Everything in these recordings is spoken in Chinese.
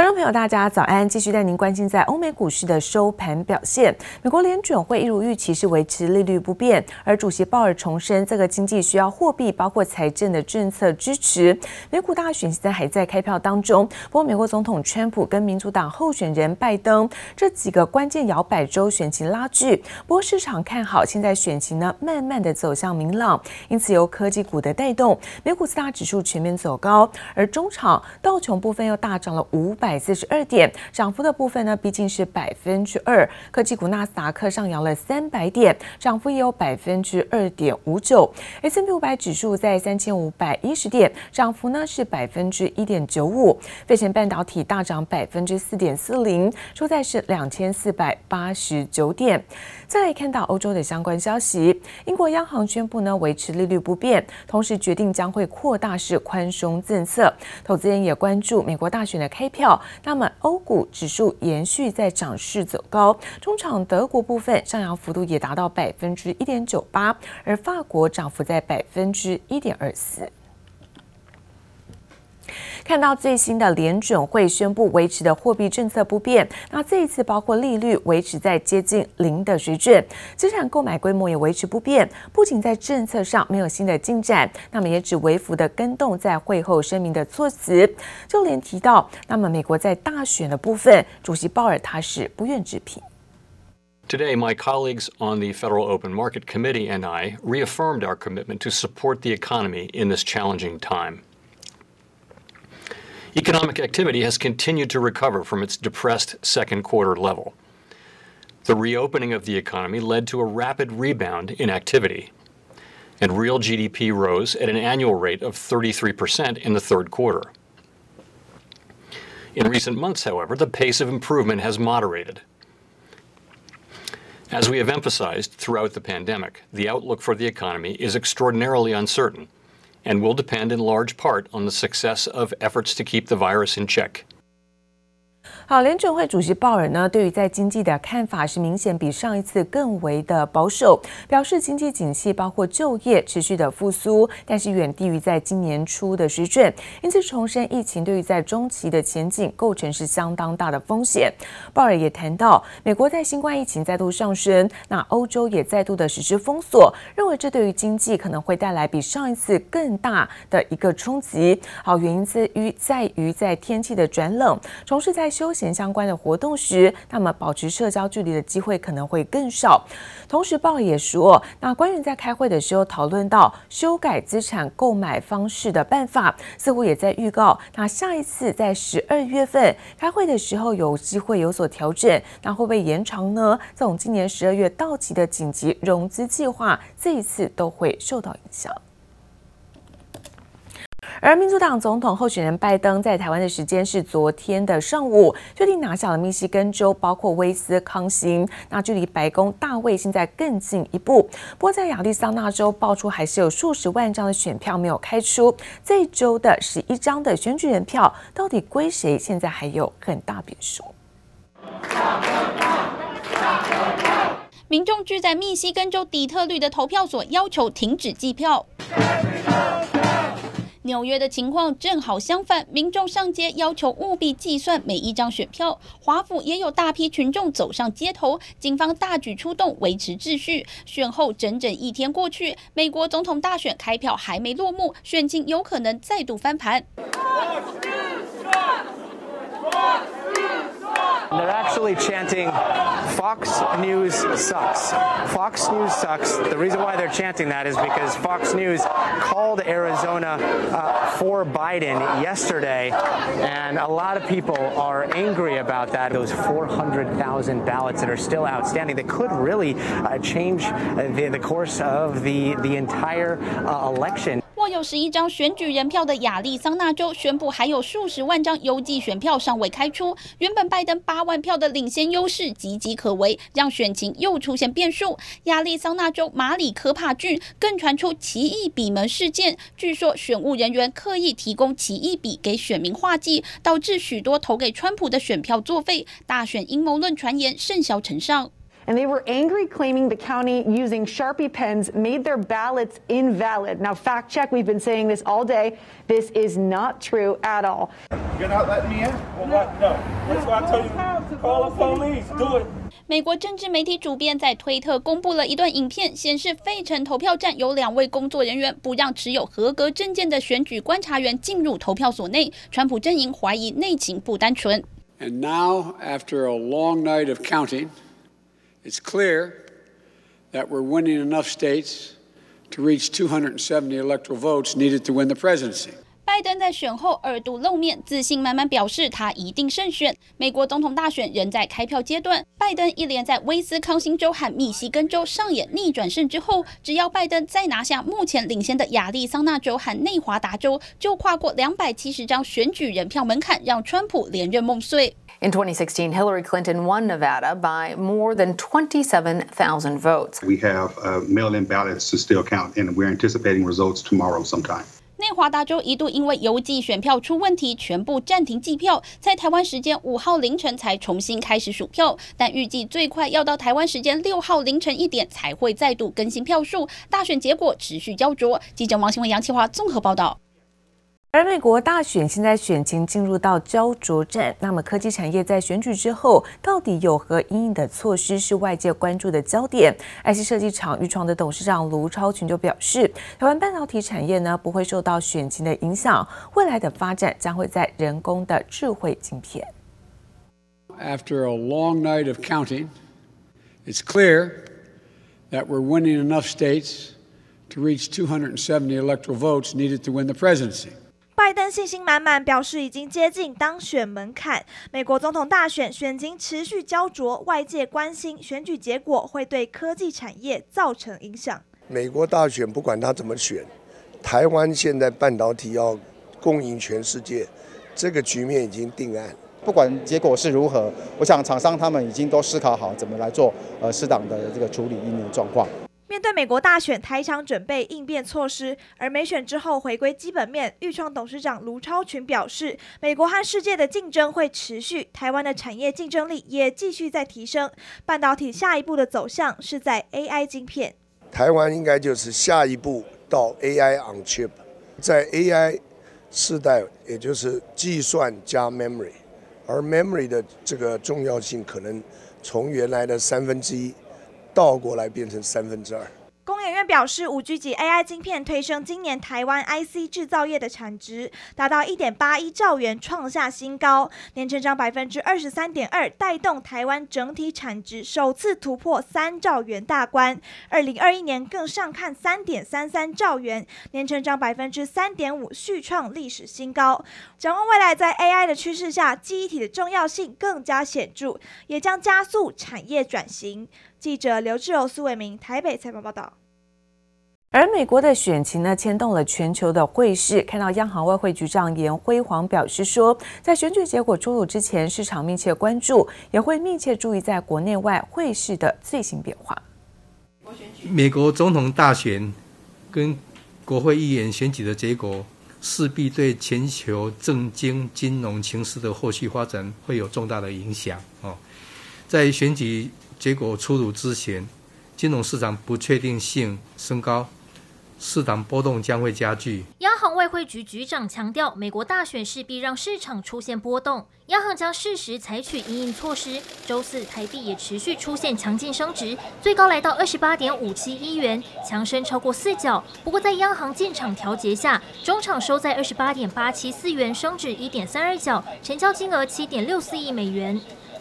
观众朋友，大家早安！继续带您关心在欧美股市的收盘表现。美国联准会一如预期是维持利率不变，而主席鲍尔重申，这个经济需要货币包括财政的政策支持。美股大选现在还在开票当中，不过美国总统川普跟民主党候选人拜登这几个关键摇摆州选情拉锯。不过市场看好现在选情呢，慢慢的走向明朗，因此由科技股的带动，美股四大指数全面走高，而中场道琼部分又大涨了五。百百四十二点，涨幅的部分呢，毕竟是百分之二。科技股纳斯达克上扬了三百点，涨幅也有百分之二点五九。S&P 五百指数在三千五百一十点，涨幅呢是百分之一点九五。费城半导体大涨百分之四点四零，收在是两千四百八十九点。再来看到欧洲的相关消息，英国央行宣布呢维持利率不变，同时决定将会扩大式宽松政策。投资人也关注美国大选的开票。那么欧股指数延续在涨势走高，中场德国部分上扬幅度也达到百分之一点九八，而法国涨幅在百分之一点二四。看到最新的联准会宣布维持的货币政策不变，那这一次包括利率维持在接近零的水准，资产购买规模也维持不变。不仅在政策上没有新的进展，那么也只微幅的跟动在会后声明的措辞，就连提到那么美国在大选的部分，主席鲍尔他是不愿置评。Today, my colleagues on the Federal Open Market Committee and I reaffirmed our commitment to support the economy in this challenging time. Economic activity has continued to recover from its depressed second quarter level. The reopening of the economy led to a rapid rebound in activity, and real GDP rose at an annual rate of 33% in the third quarter. In recent months, however, the pace of improvement has moderated. As we have emphasized throughout the pandemic, the outlook for the economy is extraordinarily uncertain and will depend in large part on the success of efforts to keep the virus in check. 好，联准会主席鲍尔呢，对于在经济的看法是明显比上一次更为的保守，表示经济景气包括就业持续的复苏，但是远低于在今年初的水准，因此重申疫情对于在中期的前景构成是相当大的风险。鲍尔也谈到，美国在新冠疫情再度上升，那欧洲也再度的实施封锁，认为这对于经济可能会带来比上一次更大的一个冲击。好，原因在于在于在天气的转冷，从事在休息。相关的活动时，那么保持社交距离的机会可能会更少。同时，报也说，那官员在开会的时候讨论到修改资产购买方式的办法，似乎也在预告，那下一次在十二月份开会的时候有机会有所调整。那会不会延长呢？这种今年十二月到期的紧急融资计划，这一次都会受到影响。而民主党总统候选人拜登在台湾的时间是昨天的上午，确定拿下了密西根州，包括威斯康星，那距离白宫大卫现在更进一步。不过在亚利桑那州爆出还是有数十万张的选票没有开出，这一州的十一张的选举人票到底归谁，现在还有很大变数。民众聚在密西根州底特律的投票所，要求停止计票。纽约的情况正好相反，民众上街要求务必计算每一张选票。华府也有大批群众走上街头，警方大举出动维持秩序。选后整整一天过去，美国总统大选开票还没落幕，选情有可能再度翻盘。They're actually chanting Fox News sucks. Fox News sucks. The reason why they're chanting that is because Fox News called Arizona uh, for Biden yesterday, and a lot of people are angry about that. Those 400,000 ballots that are still outstanding that could really uh, change the, the course of the, the entire uh, election. 握有十一张选举人票的亚利桑那州宣布，还有数十万张邮寄选票尚未开出。原本拜登八万票的领先优势岌岌可危，让选情又出现变数。亚利桑那州马里科帕郡更传出奇异笔门事件，据说选务人员刻意提供奇异笔给选民画记，导致许多投给川普的选票作废。大选阴谋论传言甚嚣尘上。and they were angry, claiming the county using Sharpie pens made their ballots invalid. Now, fact check, we've been saying this all day. This is not true at all. You're not letting me in? Well, what? No. That's why I told you, call the police. Do it. 美国政治媒体主编在推特公布了一段影片，显示费城投票站有两位工作人员不让持有合格证件的选举观察员进入投票所内。川普阵营怀疑内情不单纯。And now, after a long night of counting, it's clear that we're winning enough states to reach 270 electoral votes needed to win the presidency. 拜登在选后二度露面，自信满满表示他一定胜选。美国总统大选仍在开票阶段，拜登一连在威斯康星州和密西根州上演逆转胜之后，只要拜登再拿下目前领先的亚利桑那州和内华达州，就跨过两百七十张选举人票门槛，让川普连任梦碎。In 2016, Hillary Clinton won Nevada by more than 27,000 votes. We have uh, mail-in ballots to still count, and we're anticipating results tomorrow sometime. 内华达州一度因为邮寄选票出问题，全部暂停计票，在台湾时间五号凌晨才重新开始数票，但预计最快要到台湾时间六号凌晨一点才会再度更新票数。大选结果持续焦灼。记者王新文、杨启华综合报道。而美国大选现在选情进入到焦灼战，那么科技产业在选举之后到底有何因应的措施是外界关注的焦点？IC 设计厂钰创的董事长卢超群就表示，台湾半导体产业呢不会受到选情的影响，未来的发展将会在人工的智慧晶片。After a long night of counting, it's clear that we're winning enough states to reach 270 electoral votes needed to win the presidency. 拜登信心满满，表示已经接近当选门槛。美国总统大选选情持续焦灼，外界关心选举结果会对科技产业造成影响。美国大选不管他怎么选，台湾现在半导体要供应全世界，这个局面已经定案。不管结果是如何，我想厂商他们已经都思考好怎么来做呃适当的这个处理应变状况。面对美国大选，台厂准备应变措施，而美选之后回归基本面。钰创董事长卢超群表示，美国和世界的竞争会持续，台湾的产业竞争力也继续在提升。半导体下一步的走向是在 AI 晶片，台湾应该就是下一步到 AI on chip，在 AI 世代，也就是计算加 memory，而 memory 的这个重要性可能从原来的三分之一。倒过来变成三分之二。表示，五 G 及 AI 晶片推升今年台湾 IC 制造业的产值达到一点八一兆元，创下新高，年成长百分之二十三点二，带动台湾整体产值首次突破三兆元大关。二零二一年更上看三点三三兆元，年成长百分之三点五，续创历史新高。展望未来，在 AI 的趋势下，记忆体的重要性更加显著，也将加速产业转型。记者刘志柔、苏伟明台北采访报道。而美国的选情呢，牵动了全球的汇市。看到央行外汇局长颜辉煌表示说，在选举结果出炉之前，市场密切关注，也会密切注意在国内外汇市的最新变化。美国总统大选跟国会议员选举的结果，势必对全球政经金融情势的后续发展会有重大的影响。哦，在选举结果出炉之前，金融市场不确定性升高。市场波动将会加剧。央行外汇局局长强调，美国大选势必让市场出现波动，央行将适时采取因应措施。周四台币也持续出现强劲升值，最高来到二十八点五七一元，强升超过四角。不过在央行进场调节下，中场收在二十八点八七四元，升值一点三二角，成交金额七点六四亿美元。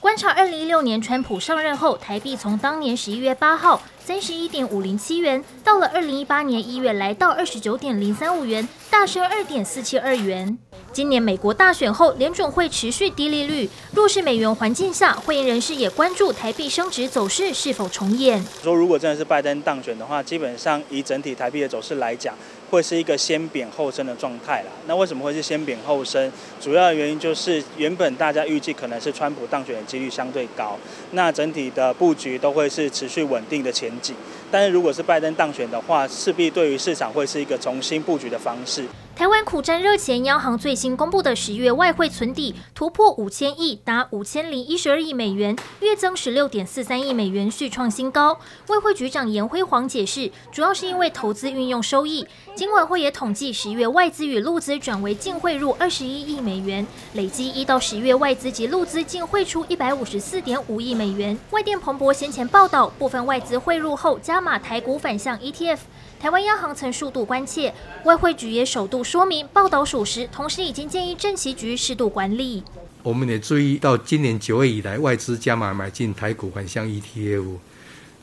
观察二零一六年川普上任后，台币从当年十一月八号三十一点五零七元，到了二零一八年一月来到二十九点零三五元，大升二点四七二元。今年美国大选后，联准会持续低利率，弱势美元环境下，会员人士也关注台币升值走势是否重演。说如果真的是拜登当选的话，基本上以整体台币的走势来讲。会是一个先贬后升的状态啦。那为什么会是先贬后升？主要的原因就是原本大家预计可能是川普当选的几率相对高，那整体的布局都会是持续稳定的前景。但是如果是拜登当选的话，势必对于市场会是一个重新布局的方式。台湾苦战热前，央行最新公布的十月外汇存底突破五千亿，达五千零一十二亿美元，月增十六点四三亿美元，续创新高。外汇局长严辉煌解释，主要是因为投资运用收益。金管会也统计十月外资与陆资转为净汇入二十一亿美元，累计一到十月外资及陆资净汇出一百五十四点五亿美元。外电彭博先前报道，部分外资汇入后加码台股反向 ETF。台湾央行曾数度关切，外汇局也首度说明报道属实，同时已经建议政企局适度管理。我们也注意到，今年九月以来，外资加码买进台股反向 ETF，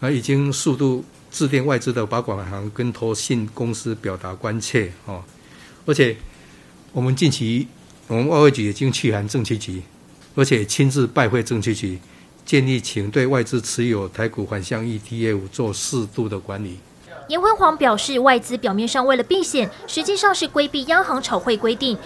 而已经数度致电外资的保管行跟投信公司表达关切哦。而且，我们近期我们外汇局已经去函政企局，而且亲自拜会政企局，建议请对外资持有台股反向 ETF 做适度的管理。颜辉煌表示，外资表面上为了避险，实际上是规避央行炒汇规定。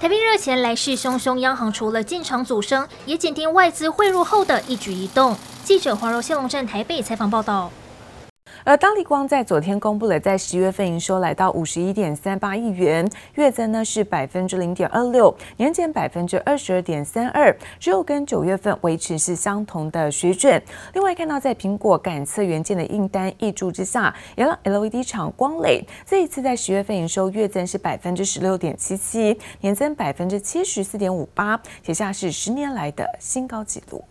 台币热钱来势汹汹，央行除了进场阻升，也紧盯外资汇入后的一举一动。记者黄柔谢龙站台北采访报道。而当立光在昨天公布了，在十月份营收来到五十一点三八亿元，月增呢是百分之零点二六，年减百分之二十二点三二，只有跟九月份维持是相同的水准。另外看到在苹果感测元件的订单挹注之下，也让 LED 厂光磊这一次在十月份营收月增是百分之十六点七七，年增百分之七十四点五八，写下是十年来的新高纪录。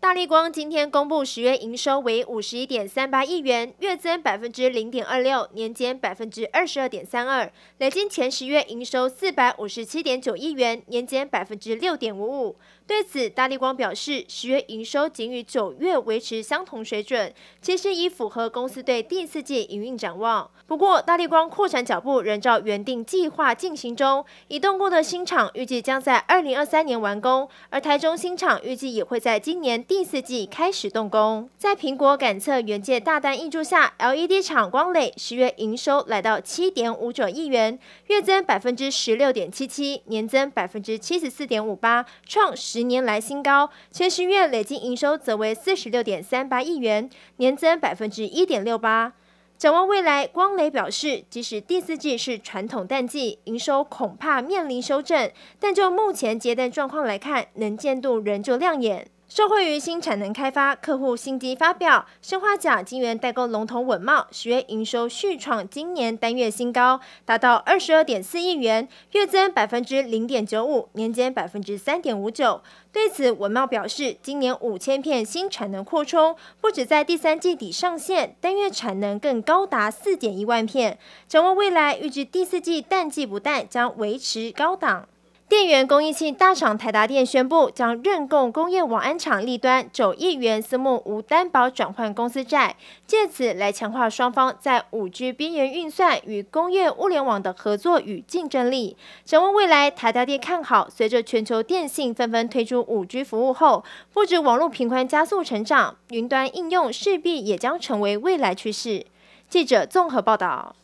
大立光今天公布十月营收为五十一点三八亿元，月增百分之零点二六，年减百分之二十二点三二。累计前十月营收四百五十七点九亿元，年减百分之六点五五。对此，大立光表示，十月营收仅与九月维持相同水准，其实已符合公司对第四季营运展望。不过，大立光扩产脚步仍照原定计划进行中，已动工的新厂预计将在二零二三年完工，而台中新厂预计也会在今年第四季开始动工。在苹果感测元件大单挹注下，LED 厂光磊十月营收来到七点五九亿元，月增百分之十六点七七，年增百分之七十四点五八，创十。十年来新高，前十月累计营收则为四十六点三八亿元，年增百分之一点六八。展望未来，光磊表示，即使第四季是传统淡季，营收恐怕面临修正，但就目前接单状况来看，能见度仍旧亮眼。受惠于新产能开发、客户新机发表，砷化镓晶圆代工龙头稳懋十月营收续创今年单月新高，达到二十二点四亿元，月增百分之零点九五，年减百分之三点五九。对此，稳懋表示，今年五千片新产能扩充，不止在第三季底上线，单月产能更高达四点一万片。展望未来，预计第四季淡季不淡，将维持高档。电源供应器大厂台达电宣布，将认购工业网安厂立端九亿元私募无担保转换公司债，借此来强化双方在五 G 边缘运算与工业物联网的合作与竞争力。展望未来，台达电看好，随着全球电信纷纷推出五 G 服务后，不止网络频宽加速成长，云端应用势必也将成为未来趋势。记者综合报道。